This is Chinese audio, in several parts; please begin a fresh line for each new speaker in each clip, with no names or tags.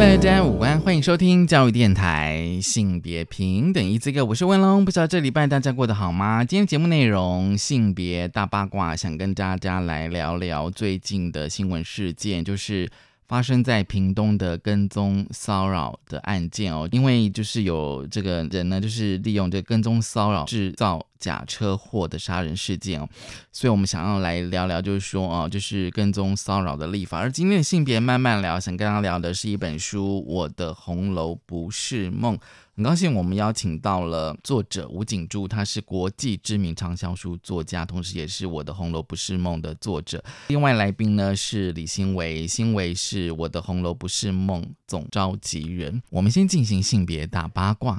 Hello，大家午安，欢迎收听教育电台性别平等一字个我是文龙。不知道这礼拜大家过得好吗？今天节目内容性别大八卦，想跟大家来聊聊最近的新闻事件，就是。发生在屏东的跟踪骚扰的案件哦，因为就是有这个人呢，就是利用这跟踪骚扰制造假车祸的杀人事件哦，所以我们想要来聊聊，就是说哦，就是跟踪骚扰的立法。而今天的性别慢慢聊，想跟大家聊的是一本书《我的红楼不是梦》。很高兴我们邀请到了作者吴景柱，他是国际知名畅销书作家，同时也是我的《红楼不是梦》的作者。另外来宾呢是李新维，新维是我的《红楼不是梦》总召集人。我们先进行性别大八卦，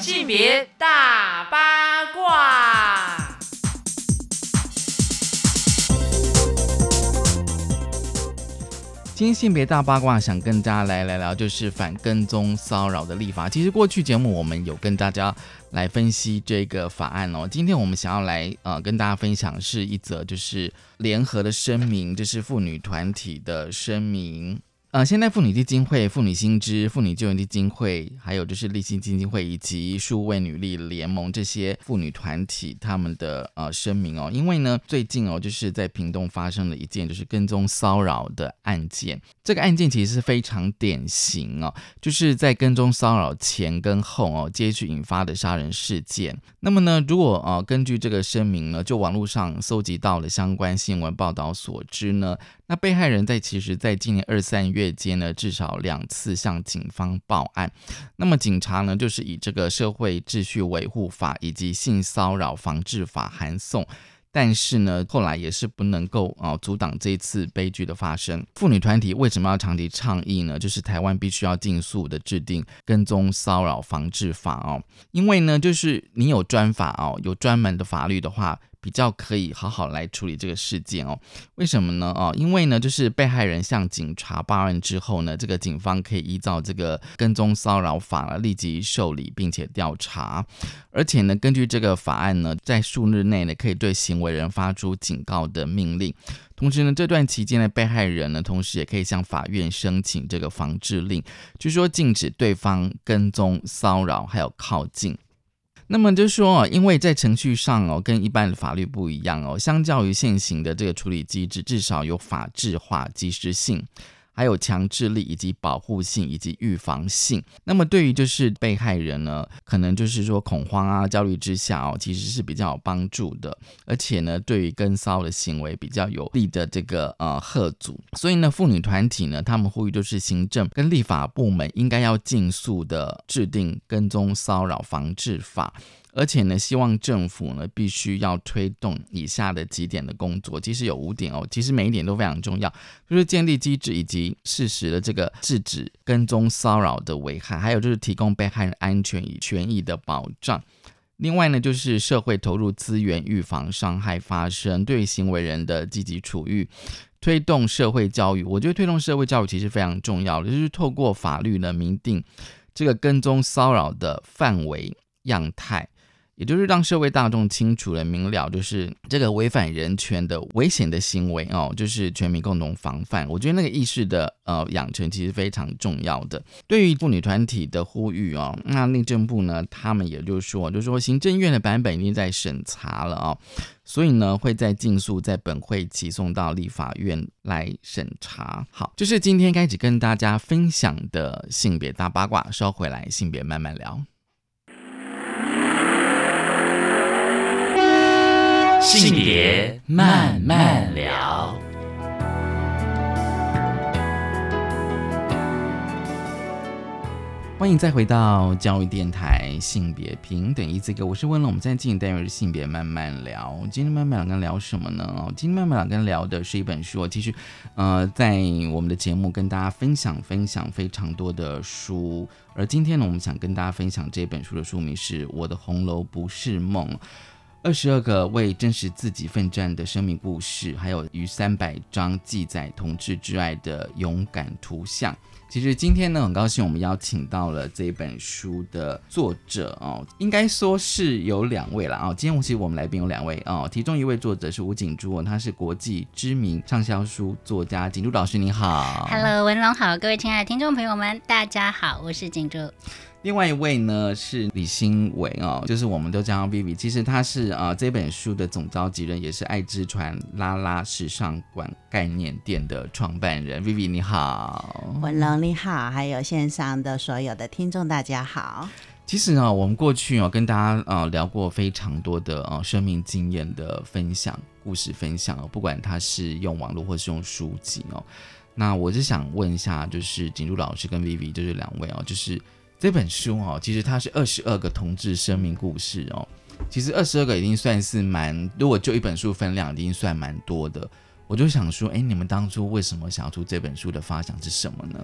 性别大八卦。
今天性别大八卦，想跟大家来聊聊，就是反跟踪骚扰的立法。其实过去节目我们有跟大家来分析这个法案哦。今天我们想要来呃跟大家分享是一则就是联合的声明，就是妇女团体的声明。呃，现代妇女基金会、妇女新知、妇女救援基金会，还有就是立新基金会以及数位女力联盟这些妇女团体，他们的呃声明哦，因为呢，最近哦，就是在屏东发生了一件就是跟踪骚扰的案件，这个案件其实是非常典型哦，就是在跟踪骚扰前跟后哦，接续引发的杀人事件。那么呢，如果呃根据这个声明呢，就网络上搜集到了相关新闻报道所知呢。那被害人在其实，在今年二三月月间呢，至少两次向警方报案。那么警察呢，就是以这个社会秩序维护法以及性骚扰防治法函送，但是呢，后来也是不能够啊阻挡这次悲剧的发生。妇女团体为什么要长期倡议呢？就是台湾必须要尽速的制定跟踪骚扰防治法哦，因为呢，就是你有专法哦，有专门的法律的话。比较可以好好来处理这个事件哦，为什么呢？哦，因为呢，就是被害人向警察报案之后呢，这个警方可以依照这个跟踪骚扰法立即受理并且调查，而且呢，根据这个法案呢，在数日内呢，可以对行为人发出警告的命令，同时呢，这段期间的被害人呢，同时也可以向法院申请这个防治令，据说禁止对方跟踪骚扰还有靠近。那么就说，因为在程序上哦，跟一般的法律不一样哦，相较于现行的这个处理机制，至少有法制化、及时性。还有强制力以及保护性以及预防性。那么对于就是被害人呢，可能就是说恐慌啊、焦虑之下哦，其实是比较有帮助的。而且呢，对于跟骚的行为比较有利的这个呃贺阻。所以呢，妇女团体呢，他们呼吁就是行政跟立法部门应该要尽速的制定跟踪骚扰防治法。而且呢，希望政府呢必须要推动以下的几点的工作，其实有五点哦，其实每一点都非常重要，就是建立机制以及适时的这个制止跟踪骚扰的危害，还有就是提供被害人安全与权益的保障。另外呢，就是社会投入资源预防伤害发生，对行为人的积极处遇，推动社会教育。我觉得推动社会教育其实非常重要的，就是透过法律呢明定这个跟踪骚扰的范围样态。也就是让社会大众清楚了明了，就是这个违反人权的危险的行为哦，就是全民共同防范。我觉得那个意识的呃养成其实非常重要的。对于妇女团体的呼吁哦，那内政部呢，他们也就说，就说行政院的版本已经在审查了哦，所以呢会在尽速在本会起送到立法院来审查。好，就是今天开始跟大家分享的性别大八卦，稍回来性别慢慢聊。
性别慢慢聊。
欢迎再回到教育电台性别平等一这个，我是温龙。我们现在进行单元是性别慢慢聊。今天慢慢聊跟聊什么呢？哦，今天慢慢聊跟聊的是一本书。其实，呃，在我们的节目跟大家分享分享非常多的书，而今天呢，我们想跟大家分享这本书的书名是《我的红楼不是梦》。二十二个为真实自己奋战的生命故事，还有逾三百张记载同志之爱的勇敢图像。其实今天呢，很高兴我们邀请到了这本书的作者哦，应该说是有两位了哦。今天其实我们来宾有两位哦，其中一位作者是吴景珠，他是国际知名畅销书作家。景珠老师你好
，Hello，文龙好，各位亲爱的听众朋友们，大家好，我是景珠。
另外一位呢是李新伟哦，就是我们都叫他 Vivi，其实他是啊这本书的总召集人，也是爱之船拉拉时尚馆概念店的创办人。Vivi 你好，
文龙你好，还有线上的所有的听众大家好。
其实呢，我们过去哦跟大家啊聊过非常多的啊生命经验的分享、故事分享哦，不管他是用网络或是用书籍哦。那我是想问一下，就是景如老师跟 Vivi 就是两位哦，就是。这本书哦，其实它是二十二个同志生命故事哦。其实二十二个已经算是蛮，如果就一本书分量，已经算蛮多的。我就想说，哎，你们当初为什么想要出这本书的发想是什么呢？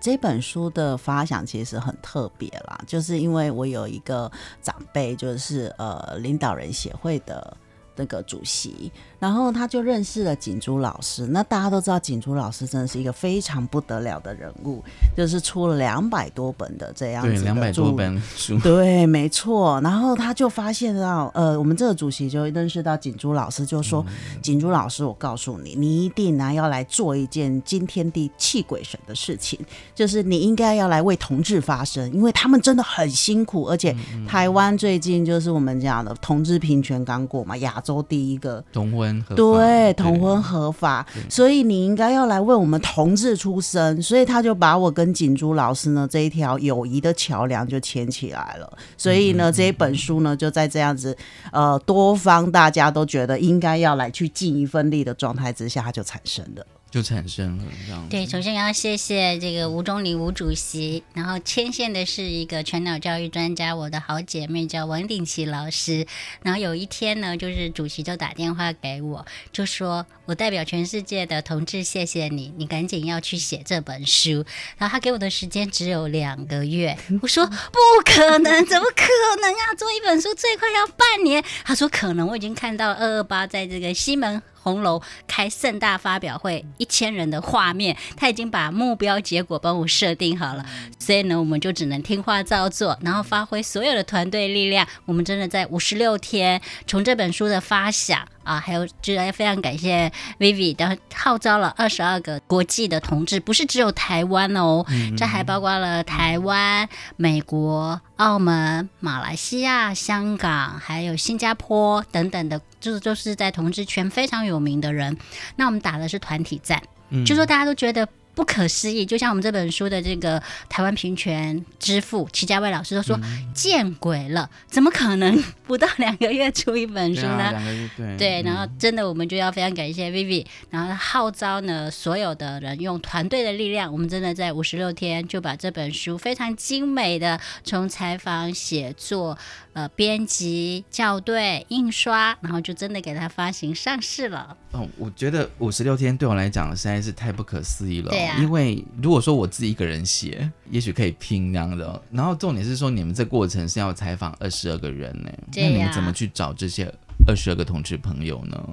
这本书的发想其实很特别啦，就是因为我有一个长辈，就是呃领导人协会的。那个主席，然后他就认识了锦珠老师。那大家都知道，锦珠老师真的是一个非常不得了的人物，就是出了两百多本的这样子
的两百多本书。
对，没错。然后他就发现到，呃，我们这个主席就认识到锦珠老师，就说：“锦珠老师，我告诉你，你一定呢要来做一件惊天地泣鬼神的事情，就是你应该要来为同志发声，因为他们真的很辛苦，而且台湾最近就是我们讲的同志平权刚过嘛，亚。洲第一个
同婚
对同婚合法，所以你应该要来为我们同志出生，所以他就把我跟锦珠老师呢这一条友谊的桥梁就牵起来了。所以呢，这一本书呢就在这样子呃多方大家都觉得应该要来去尽一份力的状态之下，它就产生了。
就产生了这样。
对，首先要谢谢这个吴中林吴主席，然后牵线的是一个全脑教育专家，我的好姐妹叫王鼎琪老师。然后有一天呢，就是主席就打电话给我，就说我代表全世界的同志谢谢你，你赶紧要去写这本书。然后他给我的时间只有两个月，我说不可能，怎么可能啊？做一本书最快要半年。他说可能，我已经看到二二八在这个西门。红楼开盛大发表会，一千人的画面，他已经把目标结果帮我设定好了，所以呢，我们就只能听话照做，然后发挥所有的团队力量。我们真的在五十六天，从这本书的发想啊，还有就要非常感谢 Vivi，然后号召了二十二个国际的同志，不是只有台湾哦，这还包括了台湾、美国、澳门、马来西亚、香港，还有新加坡等等的。就是就是在同志圈非常有名的人，那我们打的是团体战，就说大家都觉得。不可思议，就像我们这本书的这个台湾平权之父齐家威老师都说：“见鬼了，怎么可能 不到两个月出一本书呢？”
对
对，然后真的我们就要非常感谢 Vivi，然后号召呢所有的人用团队的力量，我们真的在五十六天就把这本书非常精美的从采访、写作、呃编辑、校对、印刷，然后就真的给它发行上市了。
哦，我觉得五十六天对我来讲实在是太不可思议了。
对啊，
因为如果说我自己一个人写，也许可以拼那样的。然后重点是说，你们这过程是要采访二十二个人呢，那你们怎么去找这些二十二个同志朋友呢？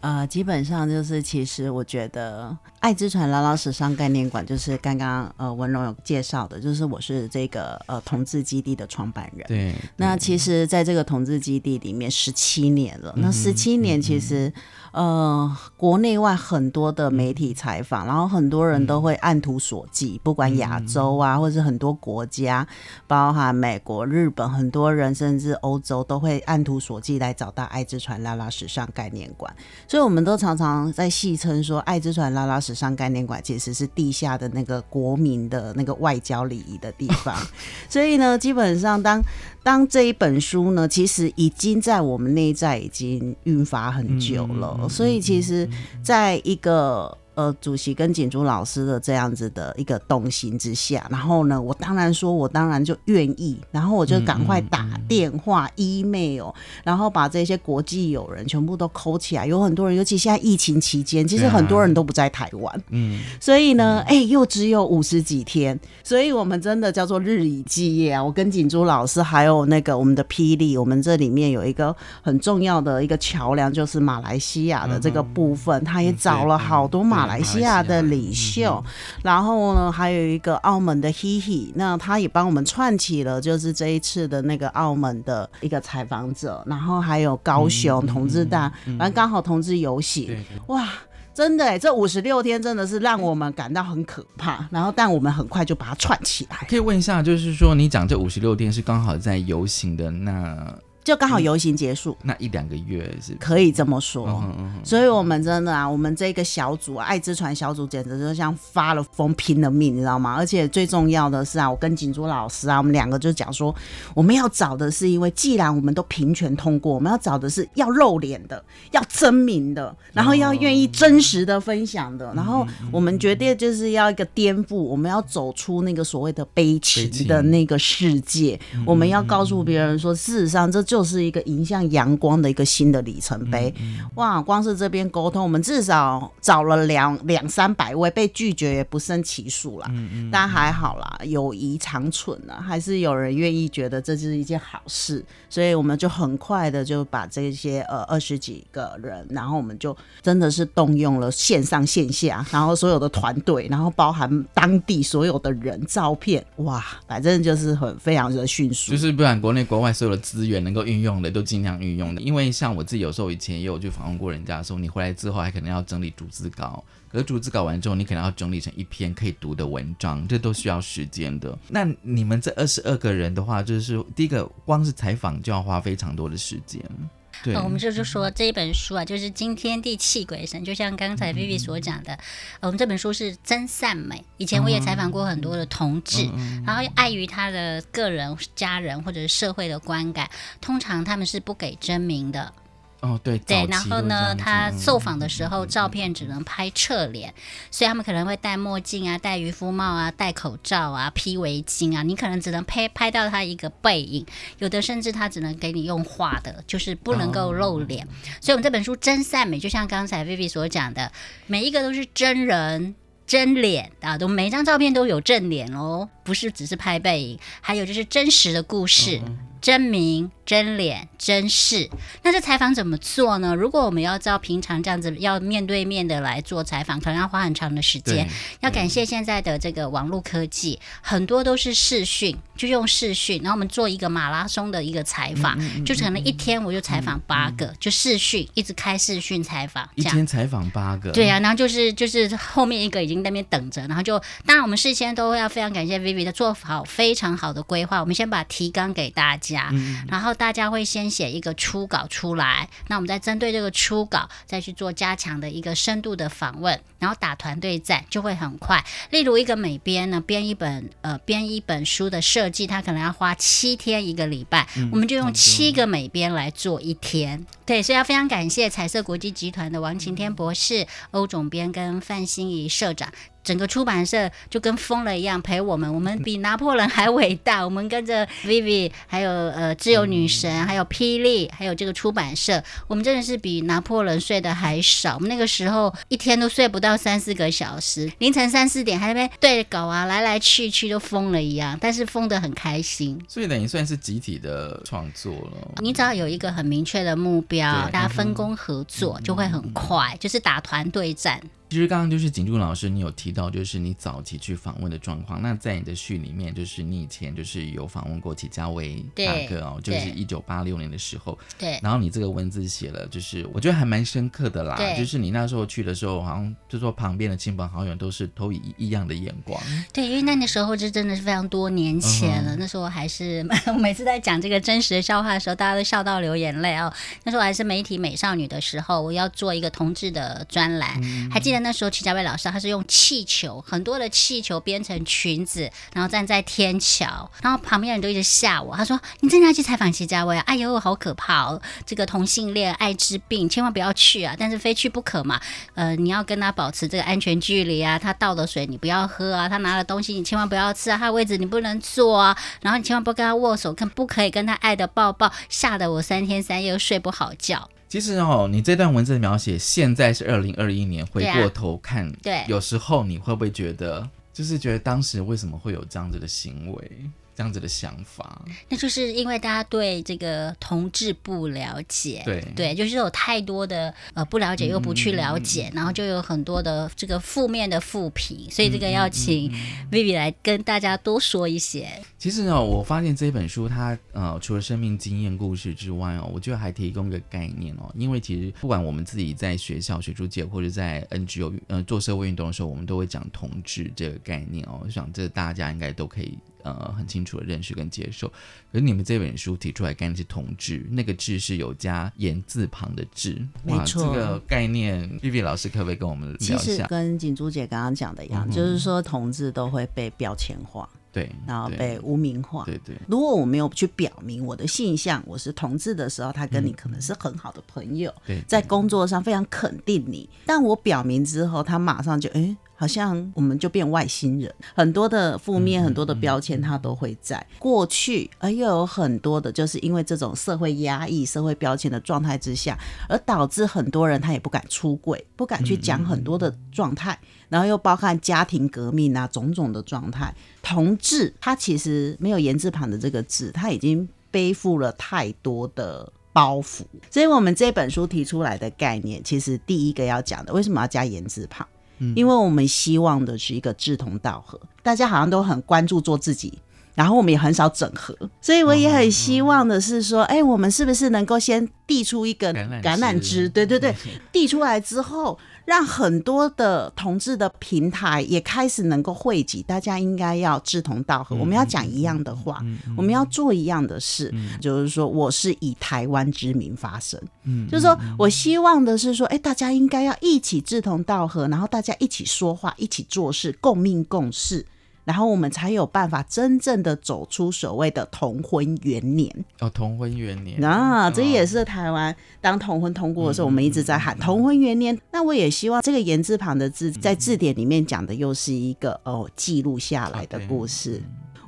呃，基本上就是，其实我觉得爱之船拉拉时尚概念馆，就是刚刚呃文荣有介绍的，就是我是这个呃同志基地的创办人。
对，
那其实在这个同志基地里面十七年了，那十七年其实。呃，国内外很多的媒体采访，然后很多人都会按图索骥，不管亚洲啊，或者是很多国家，包含美国、日本，很多人甚至欧洲都会按图索骥来找到爱之船拉拉时尚概念馆。所以，我们都常常在戏称说，爱之船拉拉时尚概念馆其实是地下的那个国民的那个外交礼仪的地方。所以呢，基本上当当这一本书呢，其实已经在我们内在已经运发很久了。所以其实，在一个呃主席跟景珠老师的这样子的一个动心之下，然后呢，我当然说我当然就愿意，然后我就赶快打电话、email，然后把这些国际友人全部都抠起来。有很多人，尤其现在疫情期间，其实很多人都不在台湾，
嗯，
所以呢，哎、又只有五十几天，所以我们真的叫做日以继夜啊！我跟景珠老师还有那个我们的霹雳，我们这里面有一个很重要的一个桥梁，就是马来西亚的这个部分，他也找了好多马来西亚的领袖，然后呢，还有一个澳门的 He He，那他也帮我们串起了，就是这一次的那个澳门的一个采访者，然后还有高雄同志大，反正刚好同志游行。哇，真的哎，这五十六天真的是让我们感到很可怕，然后但我们很快就把它串起来，
可以问一下，就是说你讲这五十六天是刚好在游行的那
就刚好游行结束，
那一两个月是？
可以这么说。
嗯嗯
所以，我们真的啊，我们这个小组爱之船小组简直就像发了疯、拼了命，你知道吗？而且最重要的是啊，我跟锦珠老师啊，我们两个就讲说，我们要找的是，因为既然我们都平权通过，我们要找的是要露脸的、要真名的，然后要愿意真实的分享的，然后我们决定就是要一个颠覆，我们要走出那个所谓的悲情
情。
的那个世界，我们要告诉别人说，事实上这就是一个迎向阳光的一个新的里程碑。哇，光是这边沟通，我们至少找了两两三百位，被拒绝也不胜其数啦。但还好啦，友谊长存啊，还是有人愿意觉得这是一件好事，所以我们就很快的就把这些呃二十几个人，然后我们就真的是动用了线上线下，然后所有的团队，然后包含当地所有的人、照片，哇，反正就是很非常的迅速。
就是不管国内国外所有的资源能够运用的，都尽量运用的。因为像我自己有时候以前也有去访问过人家说，你回来之后还可能要整理逐字稿，可是逐字稿完之后，你可能要整理成一篇可以读的文章，这都需要时间的。那你们这二十二个人的话，就是第一个光是采访就要花非常多的时间。对，
呃我们就是说这一本书啊，就是《惊天地泣鬼神》，就像刚才 Vivi 所讲的，呃我们这本书是真善美。以前我也采访过很多的同志，然后碍于他的个人、家人或者是社会的观感，通常他们是不给真名的。
哦，对
对，然后呢，他
嗯
受访的时候，照片只能拍侧脸，所以他们可能会戴墨镜啊、戴渔夫帽啊、戴口罩啊、披围巾啊，你可能只能拍拍到他一个背影，有的甚至他只能给你用画的，就是不能够露脸。所以，我们这本书真善美，就像刚才 Vivi 所讲的，每一个都是真人。真脸啊，都每一张照片都有正脸哦，不是只是拍背影，还有就是真实的故事、真名、真脸、真事。那这采访怎么做呢？如果我们要照平常这样子要面对面的来做采访，可能要花很长的时间。要感谢现在的这个网络科技，很多都是视讯，就用视讯，然后我们做一个马拉松的一个采访，
嗯
就可能一天我就采访八个，就视讯，一直开视讯采访
一。天采访八个，
对啊，然后就是就是后面一个已经在那边等着，然后就当然我们事先都要非常感谢 Vivi 的做好非常好的规划。我们先把提纲给大家，然后大家会先写一个初稿出来，那我们再针对这个初稿再去做加强的一个深度的访问，然后打团队战就会很快。例如一个美编呢，编一本呃编一本书的设计，他可能要花七天一个礼拜，我们就用七个美编来做一天。对，所以要非常感谢彩色国际集团的王晴天博士、欧总编跟范心怡社长。整个出版社就跟疯了一样陪我们，我们比拿破仑还伟大。我们跟着 Vivi，还有呃自由女神，还有霹雳，还有这个出版社，我们真的是比拿破仑睡得还少。我们那个时候一天都睡不到三四个小时，凌晨三四点还在那边对稿啊，来来去去都疯了一样，但是疯得很开心。
所以等于算是集体的创作了。
你只要有一个很明确的目标，大家分工合作就会很快，就是打团队战。
其实刚刚就是景柱老师，你有提到就是你早期去访问的状况。那在你的序里面，就是你以前就是有访问过齐家威大哥哦，就是一九八六年的时候。
对，
然后你这个文字写了，就是我觉得还蛮深刻的啦。
对
就是你那时候去的时候，好像就说旁边的亲朋好友都是投以异样的眼光。
对，因为那个时候这真的是非常多年前了。那时候还是 我每次在讲这个真实的笑话的时候，大家都笑到流眼泪哦。那时候还是媒体美少女的时候，我要做一个同志的专栏，还记得那时候齐家威老师他是用气球，很多的气球编成裙子，然后站在天桥，然后旁边人都一直吓我，他说你真的要去采访齐家威啊？哎呦，好可怕哦！这个同性恋、艾滋病，千万不要去啊！但是非去不可嘛。呃，你要跟他保持这个安全距离啊，他倒的水你不要喝啊，他拿的东西你千万不要吃啊，他的位置你不能坐啊，然后你千万不要跟他握手，更不可以跟他爱的抱抱，吓得我三天三夜睡不好觉。
其实哦，你这段文字的描写，现在是二零二一年，回过头看，
对。
有时候你会不会觉得，就是觉得当时为什么会有这样子的行为，这样子的想法？
那就是因为大家对这个同志不了解，
对
对，就是有太多的呃不了解又不去了解，然后就有很多的这个负面的负评，所以这个要请 Vivi 来跟大家多说一些。
其实呢，我发现这本书它呃，除了生命经验故事之外哦，我觉得还提供一个概念哦。因为其实不管我们自己在学校、学术界或者在 NGO 呃做社会运动的时候，我们都会讲同志这个概念哦。我想这大家应该都可以呃很清楚的认识跟接受。可是你们这本书提出来概念是同志，那个“志”是有加言字旁的“志”，哇，
没错
这个概念，Vivi 老师可不可以跟我们
其实
聊一下？
跟锦珠姐刚刚讲的一样，
嗯
就是说同志都会被标签化，
对，
然后被污名化。
对对
如果我没有去表明我的性向，我是同志的时候，他跟你可能是很好的朋友，
对，
在工作上非常肯定你。但我表明之后，他马上就哎、诶好像我们就变外星人，很多的负面、很多的标签，它都会在过去，而又有很多的，就是因为这种社会压抑、社会标签的状态之下，而导致很多人他也不敢出柜，不敢去讲很多的状态，然后又包含家庭革命啊种种的状态。同志他其实没有言字旁的这个字，他已经背负了太多的。包袱，所以我们这本书提出来的概念，其实第一个要讲的，为什么要加言字旁？因为我们希望的是一个志同道合，大家好像都很关注做自己，然后我们也很少整合，所以我也很希望的是说，哎、我们是不是能够先递出一个
橄榄？
枝对对对，递出来之后，让很多的同志的平台也开始能够汇集，大家应该要志同道合，我们要讲一样的话，我们要做一样的事，就是说我是以台湾之名发声，就是说我希望的是说，哎，大家应该要一起志同道合，然后大家一起说话，一起做事，共命共事。然后我们才有办法真正的走出所谓的同婚元年。
哦，同婚元年
啊，这也
哦
是台湾当同婚通过的时候，我们一直在喊同婚元年。那我也希望这个言字旁的字，在字典里面讲的又是一个哦记录下来的故事。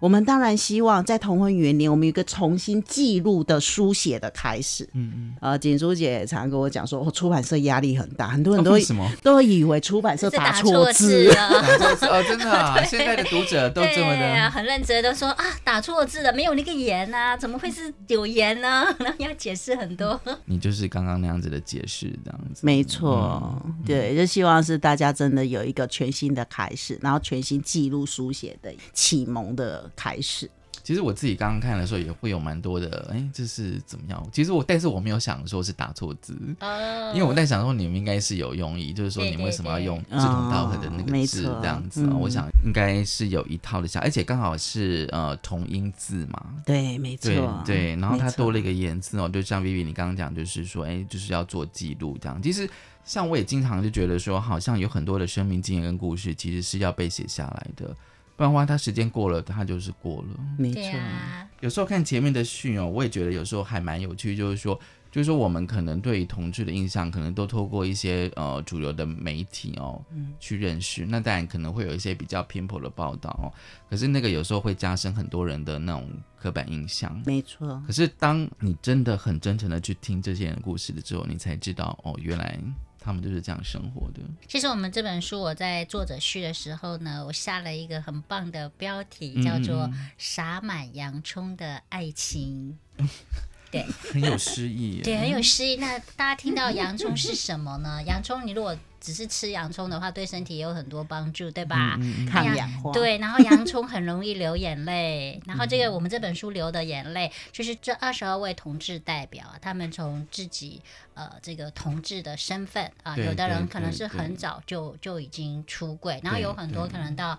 我们当然希望在同婚元年，我们有一个重新记录的书写的开始。
嗯嗯，
呃，锦珠姐也常跟我讲说，哦，出版社压力很大，很多人
哦
都、
为什么？
都以为出版社
打
错
错字了。
打错字哦，真的啊！现在的读者都这么
对啊，
的，
很认真的说啊，打错字了，没有那个盐啊，怎么会是有盐呢？然 后要解释很多。
你就是刚刚那样子的解释，这样子。
没错，对，就希望是大家真的有一个全新的开始，然后全新记录书写的启蒙的开始。
其实我自己刚刚看的时候，也会有蛮多的，哎，这是怎么样？其实我，但是我没有想说是打错字，
哦
因为我在想说你们应该是有用意，就是说你们为什么要用志同道合的那个字这样子我想应该是有一套的想，而且刚好是呃同音字嘛，
对，没错
对，对，然后它多了一个言字哦，就像 Vivi 你刚刚讲，就是说，哎，就是要做记录这样。其实像我也经常就觉得说，好像有很多的生命经验跟故事，其实是要被写下来的，不然的话，它时间过了，它就是过了。
没错。
啊，
有时候看前面的讯哦，我也觉得有时候还蛮有趣，就是说，就是说我们可能对于同志的印象，可能都透过一些呃主流的媒体哦、去认识，那当然可能会有一些比较偏颇的报道哦，可是那个有时候会加深很多人的那种刻板印象。
没错，
可是当你真的很真诚的去听这些人的故事的时候，你才知道哦，原来他们就是这样生活的。
其实我们这本书我在作者序的时候呢，我下了一个很棒的标题，
嗯
叫做“洒满洋葱的爱情”。对
很有诗意。
对，很有诗意。那大家听到洋葱是什么呢？洋葱，你如果只是吃洋葱的话，对身体也有很多帮助，对吧？
嗯
抗氧化。，
对，然后洋葱很容易流眼泪，然后这个我们这本书流的眼泪，就是这二十二位同志代表啊，他们从自己呃这个同志的身份啊，
对
有的人可能是很早就就已经出柜，然后有很多可能到。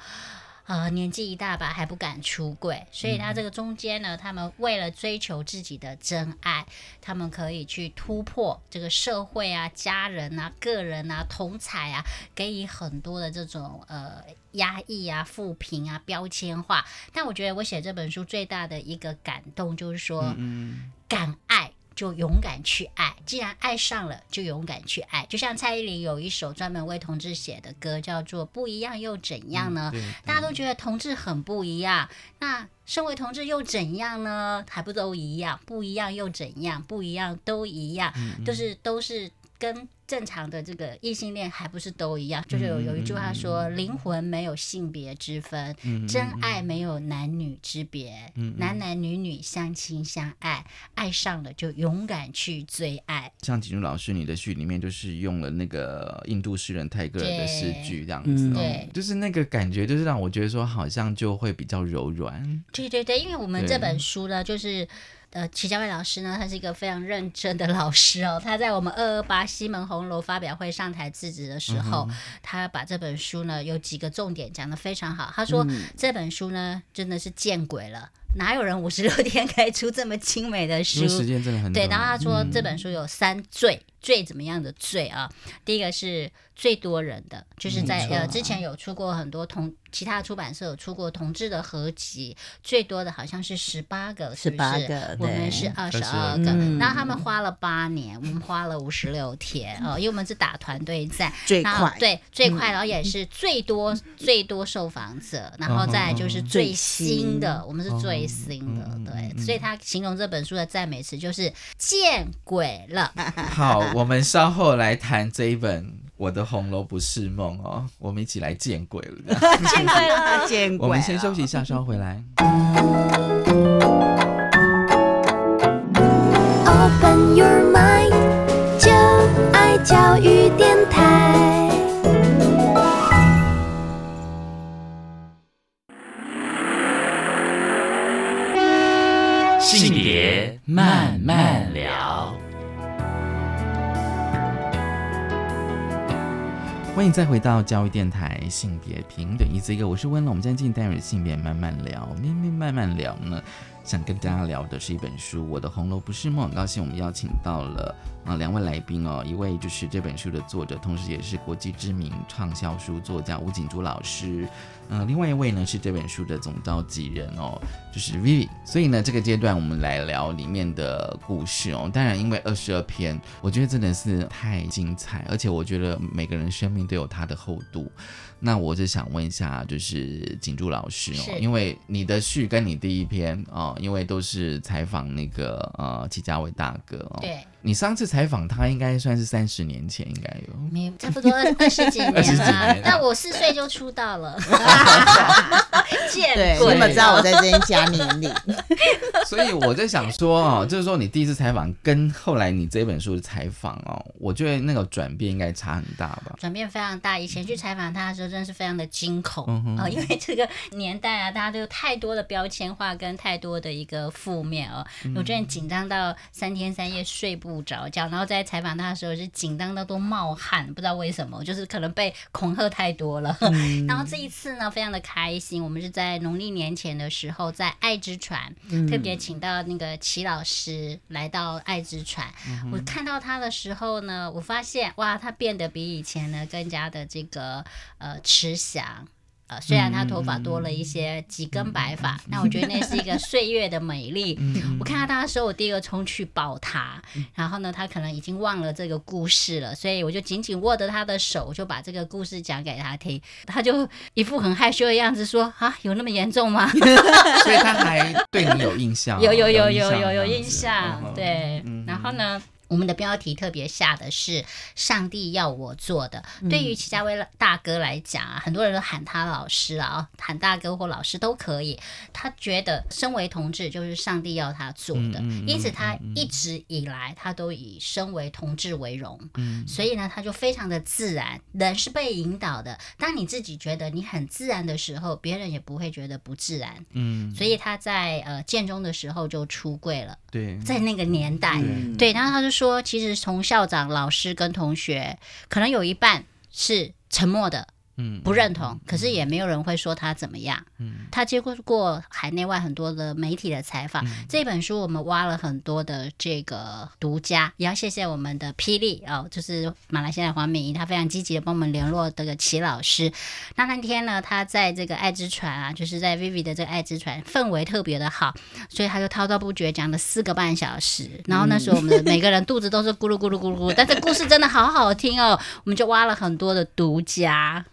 呃年纪一大把还不敢出柜，所以他这个中间呢，他们为了追求自己的真爱，他们可以去突破这个社会啊、家人啊、个人啊、同彩啊，给予很多的这种呃压抑啊、负评啊、标签化。但我觉得我写这本书最大的一个感动就是说，
嗯
敢爱。就勇敢去爱，既然爱上了，就勇敢去爱。就像蔡依林有一首专门为同志写的歌，叫做《不一样又怎样呢》
对
大家都觉得同志很不一样，那身为同志又怎样呢？还不都一样？不一样又怎样？不一样都一样，就是都是跟正常的这个异性恋还不是都一样？就是有有一句话说，灵魂没有性别之分，真爱没有男女之别，男男女女相亲相爱，爱上了就勇敢去追爱。
像景茹老师，你的序里面就是用了那个印度诗人泰戈尔的诗句，这样子、
对，
就是那个感觉，就是让我觉得说，好像就会比较柔软。
对对对，因为我们这本书呢，就是呃，齐家伟老师呢，他是一个非常认真的老师哦。他在我们二二八西门红楼发表会上台致辞的时候，他把这本书呢有几个重点讲得非常好。他说、这本书呢真的是见鬼了，哪有人五十六天可以出这么精美的
因
书
为？时间真的很
对，然后他说这本书有三罪，罪怎么样的最啊？第一个是最多人的，就是在呃之前有出过很多同其他出版社有出过同志的合集，最多的好像是十八个，是不是？
个
我们是二十
22
二个，
嗯。
然后他们花了八年，我们花了五十六天哦，因为我们是打团队战，
最快，
对最快，然后也是最多最多受访者，然后再就是最新的，我们是最新的，对，所以他形容这本书的赞美词就是见鬼了。
好，我们稍后来谈这一本《我的红楼不是梦》哦，我们一起来见鬼了。
见鬼了！
见鬼
我们先休息一下，稍后回来。
Open your mind，就爱教育电台。
性别慢慢聊。
欢迎再回到教育电台性别平等一字一个，我是温龙。我们今天进单元性别慢慢聊，慢慢慢慢聊呢，想跟大家聊的是一本书《我的红楼不是梦》。很高兴我们邀请到了啊两位来宾哦，一位就是这本书的作者，同时也是国际知名畅销书作家吴景珠老师。呃，另外一位呢是这本书的总召集人哦，就是 Vivi。所以呢，这个阶段我们来聊里面的故事哦。当然，因为二十二篇，我觉得真的是太精彩，而且我觉得每个人生命都有它的厚度。那我就想问一下，就是景柱老师哦，因为你的序跟你第一篇哦，因为都是采访那个呃齐家伟大哥哦，
对，
你上次采访他应该算是三十年前，应该有。
没差不多二二十几
二十几
年啦
年。
但我四岁就出道了，见
对，
鬼
你们知道我在这边加年龄，
所以我在想说哦，就是说你第一次采访跟后来你这本书的采访哦，我觉得那个转变应该差很大吧？
转变非常大。以前去采访他的时候，真的是非常的惊恐啊、因为这个年代啊，大家都有太多的标签化跟太多的一个负面哦。
嗯
我真的紧张到三天三夜睡不着觉，然后在采访他的时候是紧张到都冒汗，不知道为什么，就是可能被恐吓太多了。
嗯
然后这一次呢，非常的开心，我们是在农历年前的时候，在爱之船、
嗯
特别请到那个齐老师来到爱之船。
嗯
我看到他的时候呢，我发现哇，他变得比以前呢更加的这个呃慈祥。呃，虽然他头发多了一些几根白发，但我觉得那是一个岁月的美丽。我看到他的时候，我第一个冲去抱他，然后呢，他可能已经忘了这个故事了，所以我就紧紧握着他的手，就把这个故事讲给他听。他就一副很害羞的样子说：“啊，有那么严重吗？”
所以他还对你有印象 哦、
有有有有有有印象，
嗯
对
嗯。
然后呢，我们的标题特别下的是“上帝要我做的”。
嗯
对于齐家威大哥来讲啊，很多人都喊他老师啊，喊大哥或老师都可以。他觉得身为同志就是上帝要他做的，
嗯嗯嗯
因此他一直以来他都以身为同志为荣。
嗯
所以呢，他就非常的自然。人是被引导的，当你自己觉得你很自然的时候，别人也不会觉得不自然。
嗯，
所以他在呃建中的时候就出柜了，
对，
在那个年代，
嗯
对，然后他就说，其实从校长、老师跟同学，可能有一半是沉默的，
嗯
不认同，可是也没有人会说他怎么样。
嗯
他接过过海内外很多的媒体的采访。这本书我们挖了很多的这个独家，也要谢谢我们的霹雳哦，就是马来西亚的黄敏仪，他非常积极的帮我们联络这个齐老师。那那天呢，他在这个爱之船啊，就是在 Vivi 的这个爱之船，氛围特别的好，所以他就滔滔不绝讲了四个半小时。然后那时候我们的每个人肚子都是咕噜咕噜咕噜咕噜，但这故事真的好好听哦，我们就挖了很多的独家。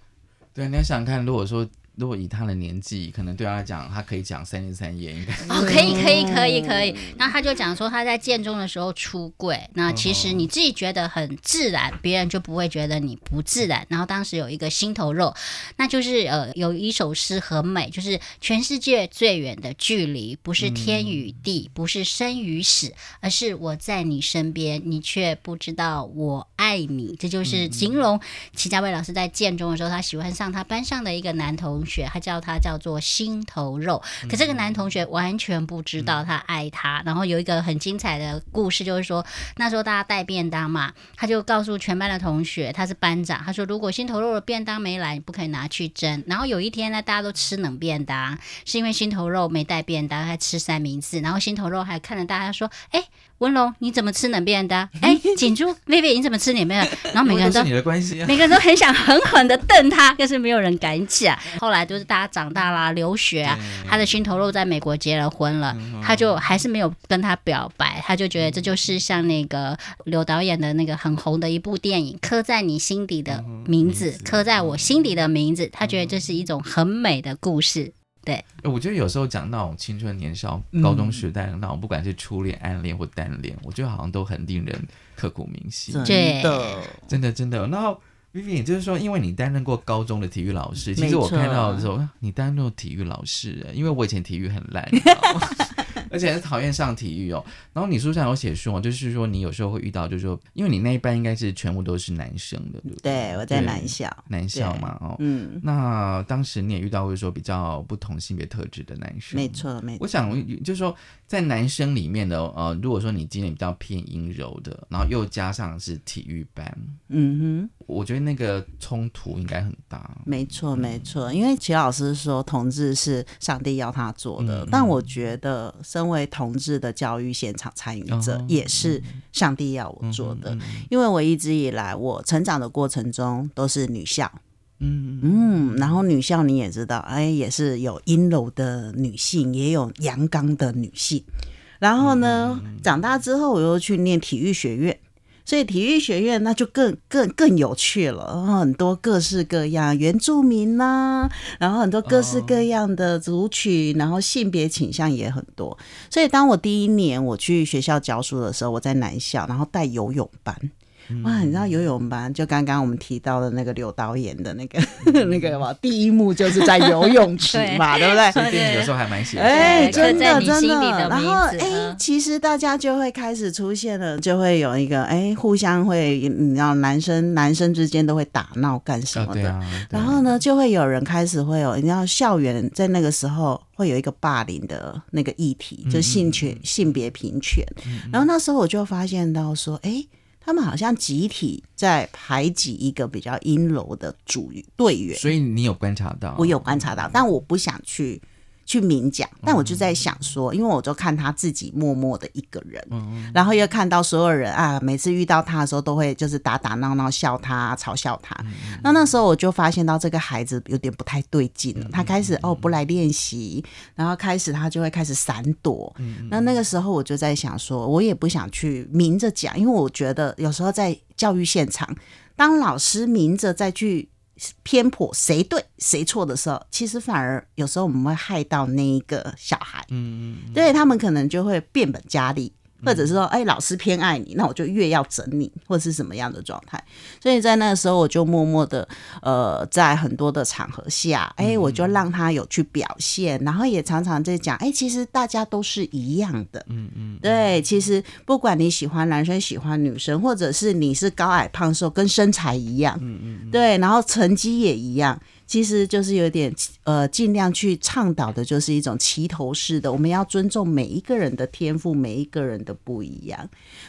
对，你要想看，如果说如果以他的年纪，可能对他来讲，他可以讲三天三夜，应该
哦，可以，可以，可以，可以。那他就讲说他在建中的时候出柜，那其实你自己觉得很自然，别人就不会觉得你不自然。然后当时有一个心头肉，那就是呃有一首诗很美，就是全世界最远的距离，不是天与地，不是生与死，而是我在你身边，你却不知道我爱你。这就是形容齐家伟老师在建中的时候，他喜欢上他班上的一个男同学，他叫他叫做心头肉。可这个男同学完全不知道他爱他。然后有一个很精彩的故事，就是说那时候大家带便当嘛，他就告诉全班的同学，他是班长，他说如果心头肉的便当没来，你不可以拿去蒸。然后有一天呢，大家都吃冷便当，是因为心头肉没带便当，他吃三明治。然后心头肉还看着大家说：“哎，文龙你怎么吃冷面的？哎，锦珠、薇薇你怎么吃冷面的？”然后每个人都
是你的关系啊。
每个人都很想狠狠的瞪他，可是没有人敢讲。后来就是大家长大啦，留学啊，他的心头肉在美国结了婚了，他就还是没有跟他表白，他就觉得这就是像那个刘导演的那个很红的一部电影《刻在你心底的名字》，刻在我心底的名字，他觉得这是一种很美的故事。
欸我觉得有时候讲那种青春年少、
嗯。
高中时代的那种，不管是初恋、暗恋或单恋，我觉得好像都很令人刻骨铭心。
真的，
真的真的。然后 Vivian 就是说，因为你担任过高中的体育老师，其实我看到的时候，啊你担任过体育老师，因为我以前体育很烂，而且很讨厌上体育哦。然后你书上有写说，就是说你有时候会遇到，就是说，因为你那一班应该是全部都是男生的，对不对？
对我在
对
南校，
男校嘛，哦，
嗯，
那当时你也遇到会说比较不同性别特质的男生，
没。错没错
我，想就是说，在男生里面的呃，如果说你今年比较偏阴柔的，然后又加上是体育班，
嗯哼。
我觉得那个冲突应该很大。
没错，没错，因为齐老师说同志是上帝要他做的，
嗯
但我觉得身为同志的教育现场参与者，
哦。
也是上帝要我做的，
嗯
因为我一直以来我成长的过程中都是女校，
嗯
嗯，然后女校你也知道，哎，也是有阴柔的女性，也有阳刚的女性。然后呢，长大之后我又去念体育学院，所以体育学院那就更更更有趣了，很多各式各样原住民呐、然后很多各式各样的族群，然后性别倾向也很多。所以当我第一年我去学校教书的时候，我在南校，然后带游泳班。哇，你知道游泳班就刚刚我们提到的那个刘导演的那个 那个嘛，第一幕就是在游泳池嘛，对不对？
所以电影有时候还蛮写实的。
哎，真的真的。然后哎
嗯，
其实大家就会开始出现了，就会有一个哎，互相会，你知道，男生男生之间都会打闹干什
啊，
么的。
对啊。啊
然后呢，就会有人开始会有，你知道，校园在那个时候会有一个霸凌的那个议题，就性权、性别平权。然后那时候我就发现到说，哎，他们好像集体在排挤一个比较阴柔的主队员。
所以你有观察到？
我有观察到，但我不想去去明讲，但我就在想说，因为我就看他自己默默的一个人，然后又看到所有人啊，每次遇到他的时候都会就是打打闹闹笑他、嘲笑他。那那时候我就发现到这个孩子有点不太对劲了，他开始哦不来练习，然后开始他就会开始闪躲。那那个时候我就在想说，我也不想去明着讲，因为我觉得有时候在教育现场，当老师明着再去偏颇谁对谁错的时候，其实反而有时候我们会害到那一个小孩，
嗯，嗯
对他们可能就会变本加厉。或者是说，哎，老师偏爱你，那我就越要整你，或者是什么样的状态。所以在那个时候，我就默默的，呃，在很多的场合下，哎，我就让他有去表现，然后也常常在讲，哎，其实大家都是一样的，
嗯嗯，
对，其实不管你喜欢男生喜欢女生，或者是你是高矮胖瘦，跟身材一样，
嗯嗯
对，然后成绩也一样。其实就是有点呃，尽量去倡导的就是一种齐头式的，我们要尊重每一个人的天赋，每一个人的不一样。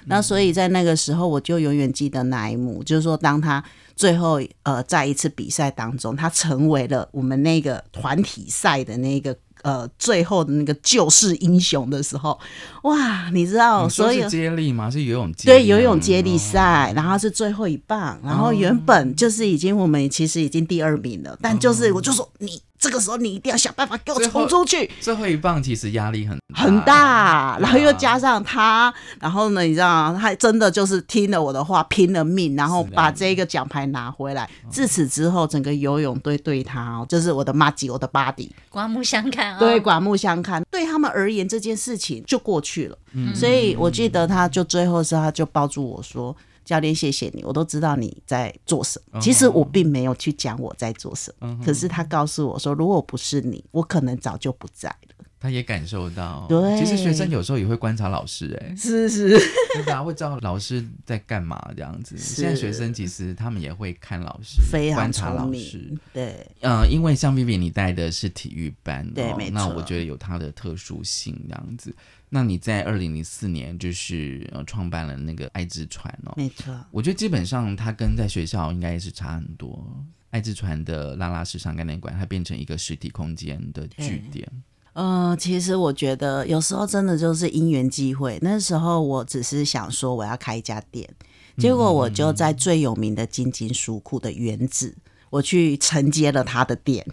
那所以在那个时候，我就永远记得那一幕，就是说当他最后呃在一次比赛当中，他成为了我们那个团体赛的那个。呃，最后的那个救世英雄的时候，哇，你知道，所以
接力吗？是游泳接力？
对游泳接力赛，然后是最后一棒，然后原本就是已经我们其实已经第二名了，但就是我就说你这个时候你一定要想办法给我冲出去，
最后一棒其实压力很
很大，然后又加
上
上他，然后呢，你知道他真的就是听了我的话，拼了命，然后把这个奖牌拿回来。自此之后，整个游泳队对他哦，就是我的妈吉，我的 body，
刮目相看啊、
对，刮目相看。对他们而言，这件事情就过去了。所以我记得他就最后是他就抱住我说。教练，谢谢你，我都知道你在做什么。其实我并没有去讲我在做什么，可是他告诉我说，如果不是你，我可能早就不在了。
他也感受到。
对
其实学生有时候也会观察老师、哎，
是是，
对吧？会知道老师在干嘛这样子。
是
现在学生其实他们也会看老师，
非常
观察老师
明。。对，
呃，因为像 Vivi 你带的是体育班、哦，
对没错
那我觉得有它的特殊性这样子。那你在二零零四年就是呃创办了那个爱之船哦，
没错。
我觉得基本上它跟在学校应该是差很多。爱之船的拉拉时尚概念馆，它变成一个实体空间的据点。
呃，其实我觉得有时候真的就是因缘际会。那时候我只是想说我要开一家店，结果我就在最有名的金金书库的原址，我去承接了他的店。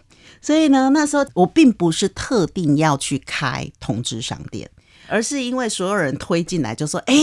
所以呢，那时候我并不是特定要去开同志商店，而是因为所有人推进来就说：“哎、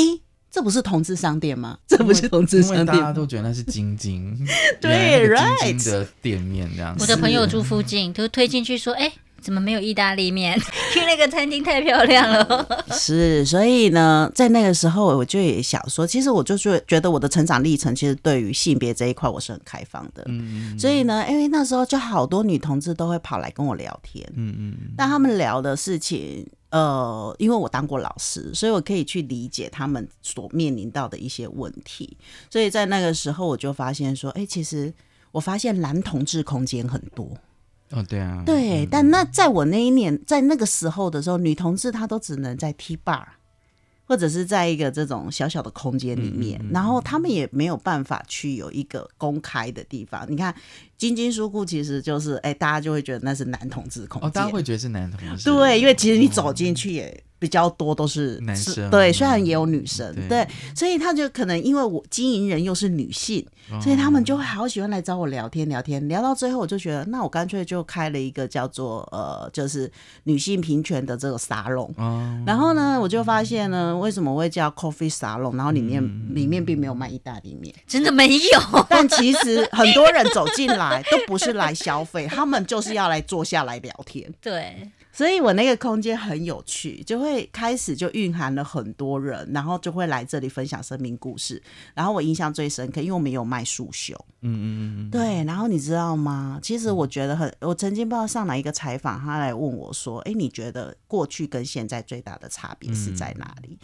这不是同志商店吗？这不是同志
商店大家。都觉得那是晶晶，
对 right
的店面这样子。
我的朋友住附近，都推进去说：“哎、怎么没有意大利面？去那个餐厅太漂亮了。
是，所以呢，在那个时候，我就也想说，其实我就觉觉得我的成长历程，其实对于性别这一块，我是很开放的。
嗯
所以呢，因为那时候就好多女同志都会跑来跟我聊天，
嗯嗯
但他们聊的事情，呃，因为我当过老师，所以我可以去理解他们所面临到的一些问题。所以在那个时候，我就发现说，哎、其实我发现男同志空间很多。
哦对啊，
对，但那在我那一年，在那个时候的时候，女同志她都只能在 T bar，或者是在一个这种小小的空间里面，然后他们也没有办法去有一个公开的地方。你看，金金书库其实就是，哎，大家就会觉得那是男同志空
哦，
间。
大家会觉得是男同志，
对，因为其实你走进去也比较多都是
男生。
是对，虽然也有女生，
对。
对，所以他就可能因为我经营人又是女性，所以他们就会好喜欢来找我聊天聊天，聊到最后我就觉得，那我干脆就开了一个叫做呃，就是女性平权的这个沙龙。
哦，
然后呢，我就发现呢，为什么会叫 coffee 沙龙？然后里面、里面并没有卖意大利面，”
真的没有，
但其实很多人走进来都不是来消费，他们就是要来坐下来聊天。
对，
所以我那个空间很有趣，就会开始就蕴含了很多人，然后就会来这里分享生命故事。然后我印象最深刻，因为我们有卖束袖，
嗯嗯嗯嗯，
对。然后你知道吗？其实我觉得很，我曾经不知道上哪一个采访，他来问我说：“哎，你觉得过去跟现在最大的差别是在哪里？”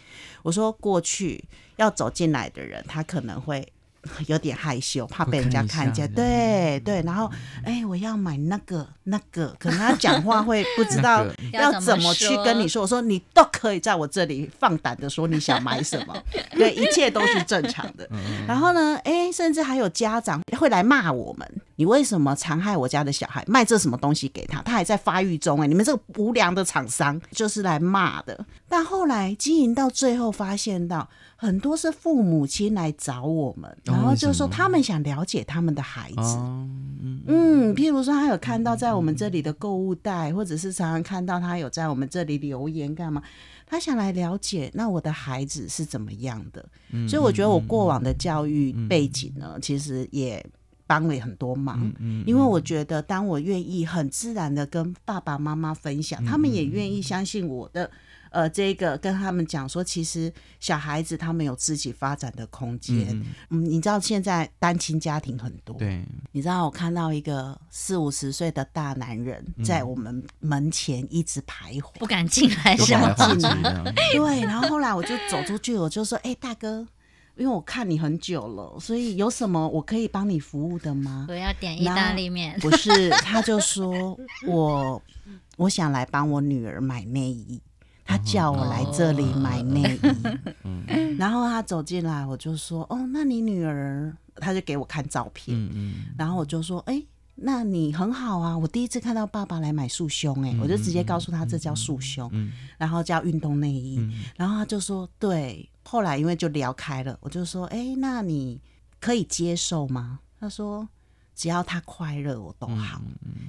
我说：“过去要走进来的人，他可能会。” 有点害羞，怕被人家看见。对对，然后哎，我要买那个那个，可能他讲话会不知道
那个
要
要怎么
去跟你说？我说你都可以在我这里放胆的说你想买什么，对，一切都是正常的。然后呢，哎，甚至还有家长会来骂我们，你为什么残害我家的小孩，卖这什么东西给他？他还在发育中哎、你们这个无良的厂商就是来骂的。但后来经营到最后，发现到很多是父母亲来找我们，然后就说他们想了解他们的孩子。
哦，嗯
嗯，譬如说他有看到在我们这里的购物袋，或者是常常看到他有在我们这里留言干嘛？他想来了解，那我的孩子是怎么样的？所以我觉得我过往的教育背景呢，其实也帮了很多忙。因为我觉得，当我愿意很自然的跟爸爸妈妈分享，他们也愿意相信我的。呃，这个跟他们讲说，其实小孩子他们有自己发展的空间。嗯你知道现在单亲家庭很多，
对，
你知道我看到一个四五十岁的大男人在我们门前一直徘徊，
不敢进来
不
是吗？
敢进
进
来。对，然后后来我就走出去，我就说：“哎、大哥，因为我看你很久了，所以有什么我可以帮你服务的吗？
我要点意大利面。
不是，他就说我 我想来帮我女儿买内衣，他叫我来这里买内衣。然后他走进来，我就说：“哦，那你女儿？”他就给我看照片，
嗯嗯
然后我就说：“哎、那你很好啊！我第一次看到爸爸来买束胸、哎、我就直接告诉他这叫束胸，
嗯
然后叫运动内衣。
嗯
然后他就说：“对。”后来因为就聊开了，我就说：“哎、那你可以接受吗？”他说：“只要他快乐，我都好。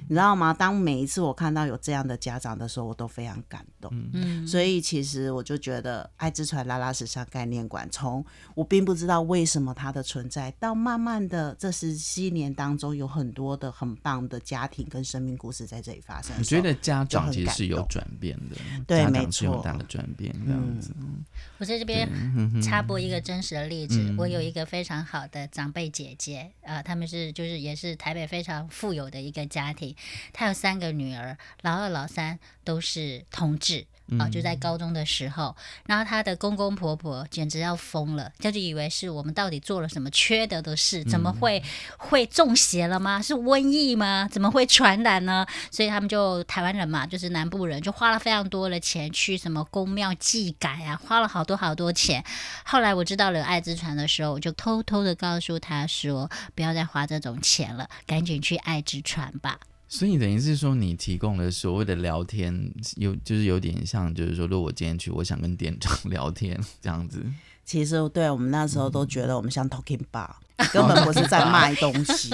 你知道吗？当每一次我看到有这样的家长的时候，我都非常感动。
嗯，
所以其实我就觉得爱之船拉拉时尚概念馆，从我并不知道为什么它的存在，到慢慢的这十七年当中，有很多的很棒的家庭跟生命故事在这里发生的
你。觉得家长其实是有转变的，
对没
错是有
错
大的转变这样子。
我在这边插播一个真实的例子，
嗯
我有一个非常好的长辈姐姐，呃，他们是就是也是台北非常富有的一个家庭，他有三个女儿，老二、老三都是同志。啊、就在高中的时候，然后他的公公婆婆简直要疯了，他就以为是我们到底做了什么缺德的事，怎么会会中邪了吗？是瘟疫吗？怎么会传染呢？所以他们就台湾人嘛，就是南部人，就花了非常多的钱去什么宫庙祭改啊，花了好多好多钱。后来我知道了爱之船的时候，我就偷偷的告诉他说，不要再花这种钱了，赶紧去爱之船吧。
所以等于是说，你提供的所谓的聊天，有就是有点像，就是说，如果我今天去，我想跟店长 聊天这样子。
其实对我们那时候都觉得我们像 talking bar，根本不是在卖东西。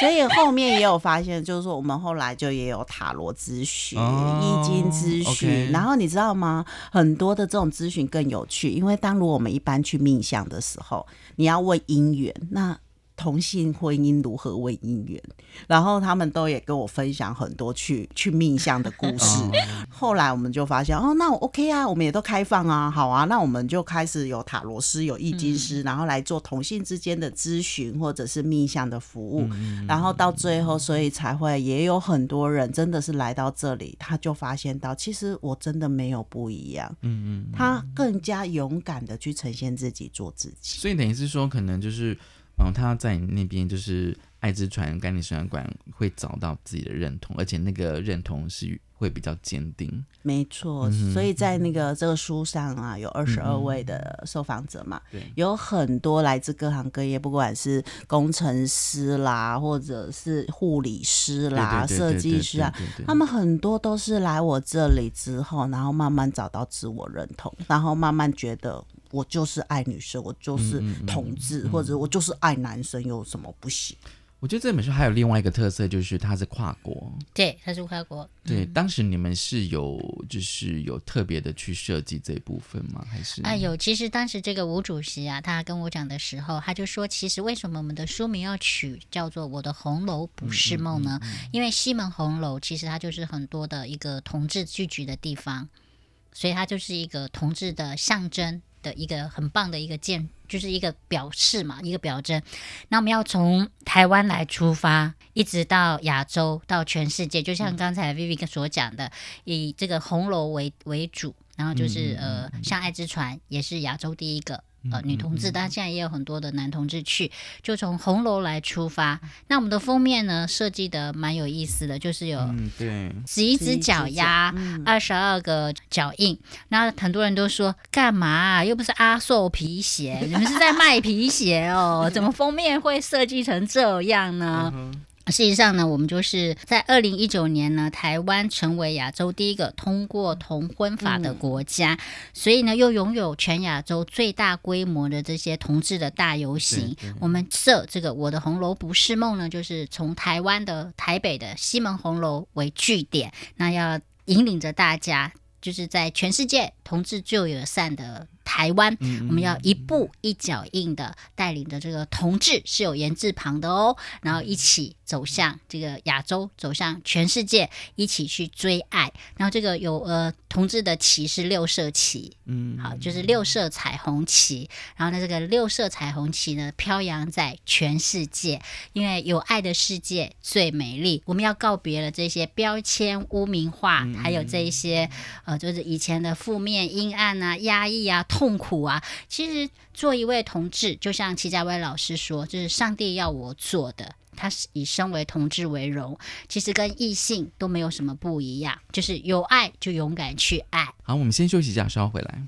所以后面也有发现，就是说我们后来就也有塔罗咨询、
哦
易经咨询。然后你知道吗？很多的这种咨询更有趣，因为当如果我们一般去命相的时候，你要问姻缘，那。同性婚姻如何为姻缘？然后他们都也跟我分享很多去去命相的故事。
哦
后来我们就发现，哦，那我 OK 啊，我们也都开放啊，好啊，那我们就开始有塔罗师、有易经师，然后来做同性之间的咨询或者是命相的服务，然后到最后，所以才会也有很多人真的是来到这里，他就发现到，其实我真的没有不一样，
嗯嗯。
他更加勇敢的去呈现自己，做自己。
所以等于是说，可能就是，嗯，他在那边就是爱之船概念水产馆会找到自己的认同，而且那个认同是会比较坚定。
没错，所以在那个这个书上啊，有二十二位的受访者嘛，
对。
有很多来自各行各业，不管是工程师啦，或者是护理师啦、设计师啊，他们很多都是来我这里之后，然后慢慢找到自我认同，然后慢慢觉得我就是爱女生，我就是同志，或者我就是爱男生，有什么不行？
我觉得这本书还有另外一个特色，就是它是跨国。
对，它是跨国，
对，当时你们是有就是有特别的去设计这部分吗？还是
啊，有。其实当时这个吴主席啊，他跟我讲的时候，他就说，其实为什么我们的书名要取叫做《我的红楼不是梦》呢？因为西门红楼其实它就是很多的一个同志聚集的地方，所以它就是一个同志的象征的一个很棒的一个建，就是一个表示嘛，一个表征。那我们要从台湾来出发，一直到亚洲，到全世界，就像刚才 Vivic 所讲的，以这个红楼为为主，然后就是、呃，像爱之船也是亚洲第一个。呃，女同志，但现在也有很多的男同志去，就从红楼来出发。那我们的封面呢，设计的蛮有意思的，就是有十一只脚丫，二十二个脚印。那很多人都说干嘛啊、又不是阿寿皮鞋，你们是在卖皮鞋哦？怎么封面会设计成这样呢？事实上呢，我们就是在二零一九年呢，台湾成为亚洲第一个通过同婚法的国家，所以呢，又拥有全亚洲最大规模的这些同志的大游行。我们设这个“我的红楼不是梦”呢，就是从台湾的台北的西门红楼为据点，那要引领着大家。就是在全世界同志最友善的台湾，我们要一步一脚印的带领着这个同志是有言字旁的哦，然后一起走向这个亚洲，走向全世界，一起去追爱。然后这个有呃同志的旗是六色旗，
嗯，
好，就是六色彩虹旗。然后呢，这个六色彩虹旗呢飘扬在全世界，因为有爱的世界最美丽。我们要告别了这些标签、污名化，还有这一些呃，就是以前的负面、阴暗啊、压抑啊、痛苦啊。其实做一位同志，就像齐家威老师说，就是上帝要我做的。他是以身为同志为荣，其实跟异性都没有什么不一样，就是有爱就勇敢去爱。
好，我们先休息一下，稍后回来。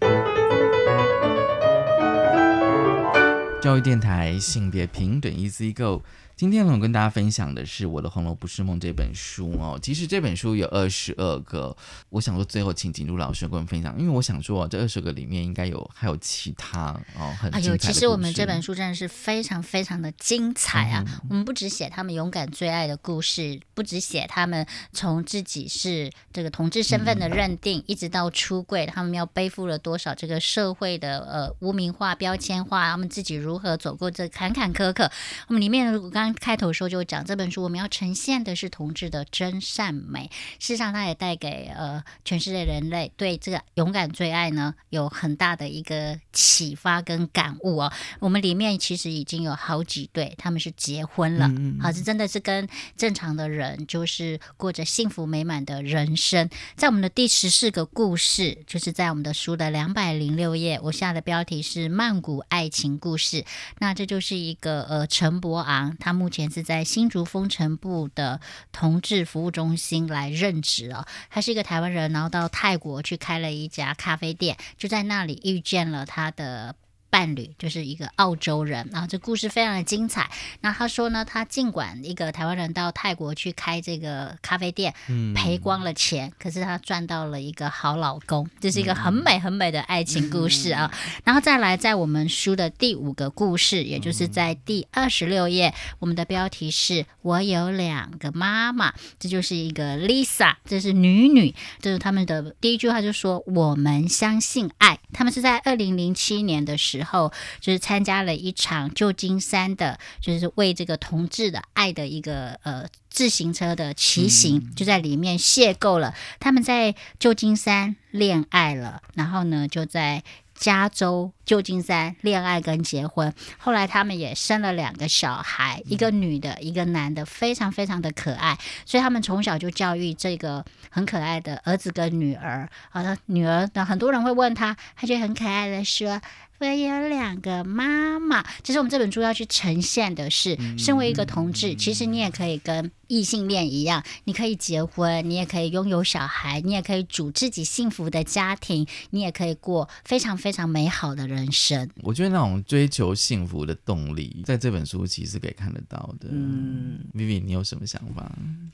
教育电台性别平等 Easy Go。今天呢，我跟大家分享的是《我的红楼不是梦》这本书哦。其实这本书有二十二个，我想说最后请景珠老师跟我们分享，因为我想说这二十个里面应该有还有其他哦很
哎呦，其实我们这本书真的是非常非常的精彩啊！
嗯
我们不只写他们勇敢最爱的故事，不只写他们从自己是这个同志身份
嗯
的认定，一直到出柜，他们要背负了多少这个社会的呃污名化、标签化，他们自己如何走过这坎坎坷坷。我们里面如果刚刚开头的时候就讲这本书，我们要呈现的是同志的真善美。事实上，它也带给呃全世界人类对这个勇敢最爱呢有很大的一个启发跟感悟哦。我们里面其实已经有好几对，他们是结婚了，好，是真的是跟正常的人就是过着幸福美满的人生。在我们的第十四个故事，就是在我们的书的两百零六页，我下的标题是曼谷爱情故事。那这就是一个呃陈伯昂，他目前是在新竹风城部的同志服务中心来任职哦。他是一个台湾人，然后到泰国去开了一家咖啡店，就在那里遇见了他的。伴侣就是一个澳洲人，然后这故事非常的精彩。那他说呢，他尽管一个台湾人到泰国去开这个咖啡店，赔光了钱，可是他赚到了一个好老公，这是一个很美很美的爱情故事啊。然后再来，在我们书的第五个故事，也就是在第二十六页，我们的标题是“我有两个妈妈”，这就是一个 Lisa，这是女女，这是他们的第一句话就说“我们相信爱”。他们是在二零零七年的时候，就是参加了一场旧金山的，就是为这个同志的爱的一个呃。自行车的骑行就在里面邂逅了，他们在旧金山恋爱了，然后呢就在加州旧金山恋爱跟结婚，后来他们也生了两个小孩，一个女的，一个男的，非常非常的可爱，所以他们从小就教育这个很可爱的儿子跟女儿。好的，女儿呢，很多人会问他，他就很可爱的说。我有两个妈妈。其实我们这本书要去呈现的是，身为一个同志，其实你也可以跟异性恋一样，你可以结婚，你也可以拥有小孩，你也可以组自己幸福的家庭，你也可以过非常非常美好的人生。
我觉得那种追求幸福的动力，在这本书其实可以看得到的。嗯，Vivi，你有什么想法？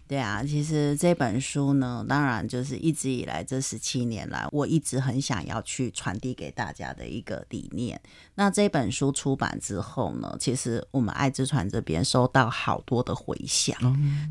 对啊，其实这本书呢，当然就是一直以来这十七年来，我一直很想要去传递给大家的一个理念。那这本书出版之后呢，其实我们爱之船这边收到好多的回响，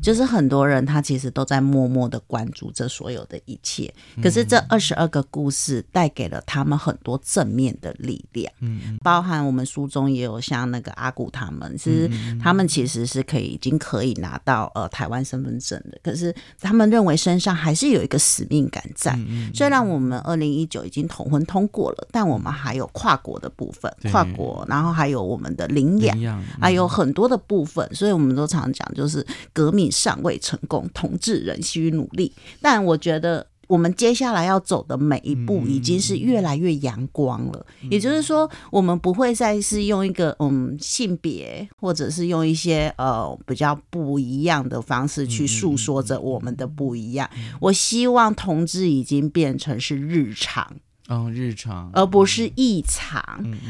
就是很多人他其实都在默默的关注这所有的一切。可是这二十二个故事带给了他们很多正面的力量，嗯，包含我们书中也有像那个阿古他们，是他们其实是可以已经可以拿到呃台湾身份证的，可是他们认为身上还是有一个使命感在。虽然我们二零一九已经同婚通过了，但我们还有跨国的部分，跨国，然后还有我们的领养
领。养
还有很多的部分，所以我们都常讲，就是革命尚未成功，同志仍需努力。但我觉得。我们接下来要走的每一步已经是越来越阳光了，也就是说，我们不会再是用一个嗯性别，或者是用一些呃比较不一样的方式去诉说着我们的不一样。我希望同志已经变成是日常，
哦，日常，
而不是异常，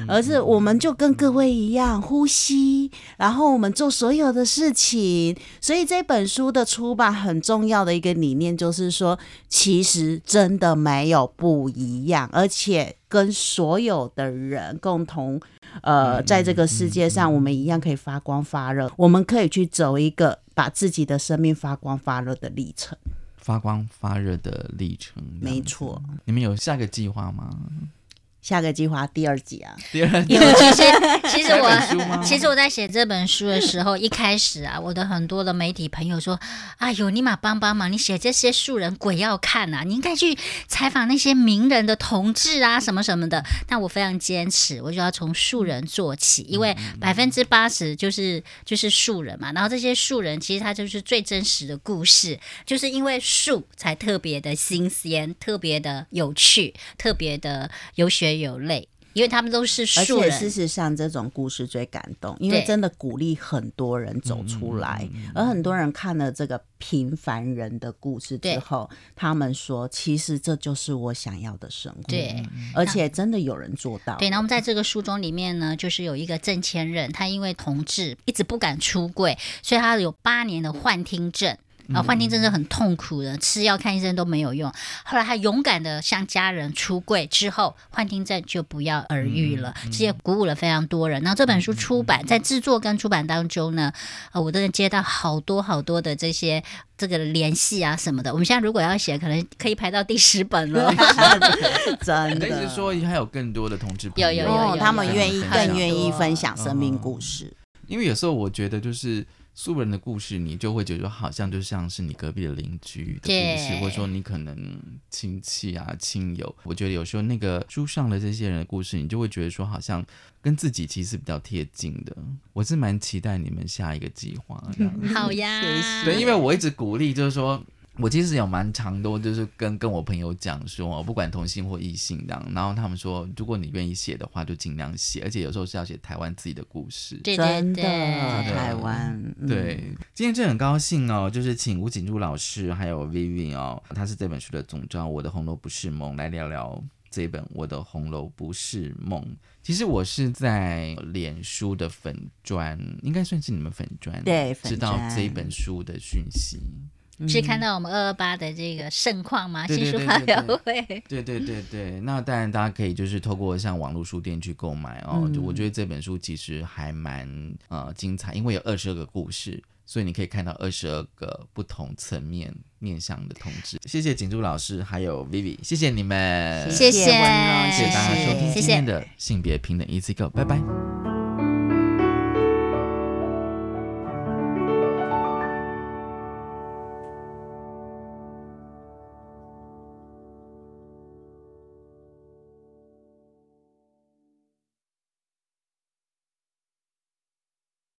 而是我们就跟各位一样呼吸，然后我们做所有的事情。所以这本书的出版很重要的一个理念就是说，其实真的没有不一样，而且跟所有的人共同。呃，在这个世界上，我们一样可以发光发热，我们可以去走一个把自己的生命发光发热的历程。
发光发热的历程。
没错，
你们有下个计划吗？
下个计划第二集啊，
第二
有，其实其实我其实我在写这本书的时候，一开始啊，我的很多的媒体朋友说：“哎呦，你马帮帮忙，你写这些素人鬼要看呐、你应该去采访那些名人的同志啊，什么什么的。”但我非常坚持，我就要从素人做起，因为百分之八十就是就是素人嘛。然后这些素人其实他就是最真实的故事，就是因为素才特别的新鲜，特别的有趣，特别的有血有泪。因为他们都是
而
素人。
且事实上，这种故事最感动，因为真的鼓励很多人走出来，而很多人看了这个平凡人的故事之后，他们说，其实这就是我想要的生活。
对，
而且真的有人做到。
对，然后我们在这个书中里面呢，就是有一个郑千仞，他因为同志一直不敢出柜，所以他有八年的幻听症。啊，幻听症是很痛苦的，吃药看医生都没有用。后来他勇敢的向家人出柜之后，幻听症就不药而愈了，这也鼓舞了非常多人。然后这本书出版，在制作跟出版当中呢，呃，我都能接到好多好多的这些这个联系啊什么的。我们现在如果要写，可能可以排到第十本了。
真的
说还有更多的同志朋友
有有有
他们愿意更愿意分享生命
哦
故事。
因为有时候我觉得就是素人的故事，你就会觉得好像就像是你隔壁的邻居的故事，
对
或者说你可能亲戚啊、亲友。我觉得有时候那个书上的这些人的故事，你就会觉得说好像跟自己其实比较贴近的。我是蛮期待你们下一个计划的。
好呀，
对，因为我一直鼓励，就是说。我其实有蛮长多，就是跟跟我朋友讲说，不管同性或异性这样，然后他们说，如果你愿意写的话，就尽量写，而且有时候是要写台湾自己的故事。
对对
真的，
对，
台湾，嗯
对，今天真的很高兴哦，就是请吴景珠老师还有 Vivian 哦，他是这本书的总召，《我的红楼不是梦》，来聊聊这本《我的红楼不是梦》。其实我是在脸书的粉砖，应该算是你们粉砖，
对粉
知道
专
这一本书的讯息。
是看到我们二二八的这个盛况吗？
对对
新书发表会。
对对对对，那当然大家可以就是透过像网络书店去购买哦。就我觉得这本书其实还蛮呃精彩，因为有二十二个故事，所以你可以看到二十二个不同层面面向的同志。谢谢景珠老师还有 Vivi，谢谢你们，
谢
谢
谢谢大家收听
谢谢
今天的性别平等 Easy Go，拜拜。